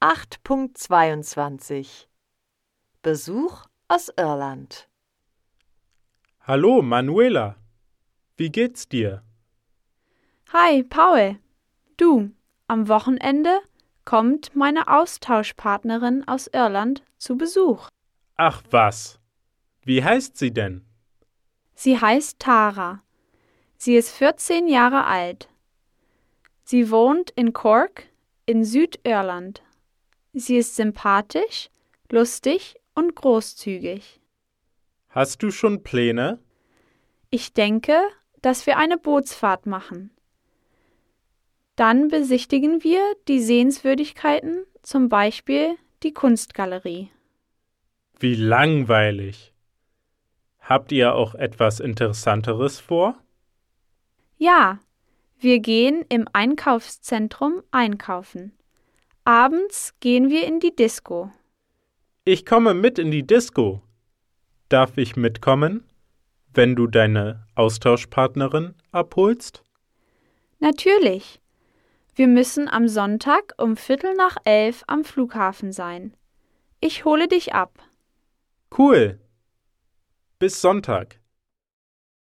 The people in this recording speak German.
8.22 Besuch aus Irland Hallo, Manuela. Wie geht's dir? Hi, Paul. Du, am Wochenende kommt meine Austauschpartnerin aus Irland zu Besuch. Ach was. Wie heißt sie denn? Sie heißt Tara. Sie ist 14 Jahre alt. Sie wohnt in Cork in Südirland. Sie ist sympathisch, lustig und großzügig. Hast du schon Pläne? Ich denke, dass wir eine Bootsfahrt machen. Dann besichtigen wir die Sehenswürdigkeiten, zum Beispiel die Kunstgalerie. Wie langweilig. Habt ihr auch etwas Interessanteres vor? Ja, wir gehen im Einkaufszentrum einkaufen. Abends gehen wir in die Disco. Ich komme mit in die Disco. Darf ich mitkommen, wenn du deine Austauschpartnerin abholst? Natürlich. Wir müssen am Sonntag um Viertel nach elf am Flughafen sein. Ich hole dich ab. Cool. Bis Sonntag.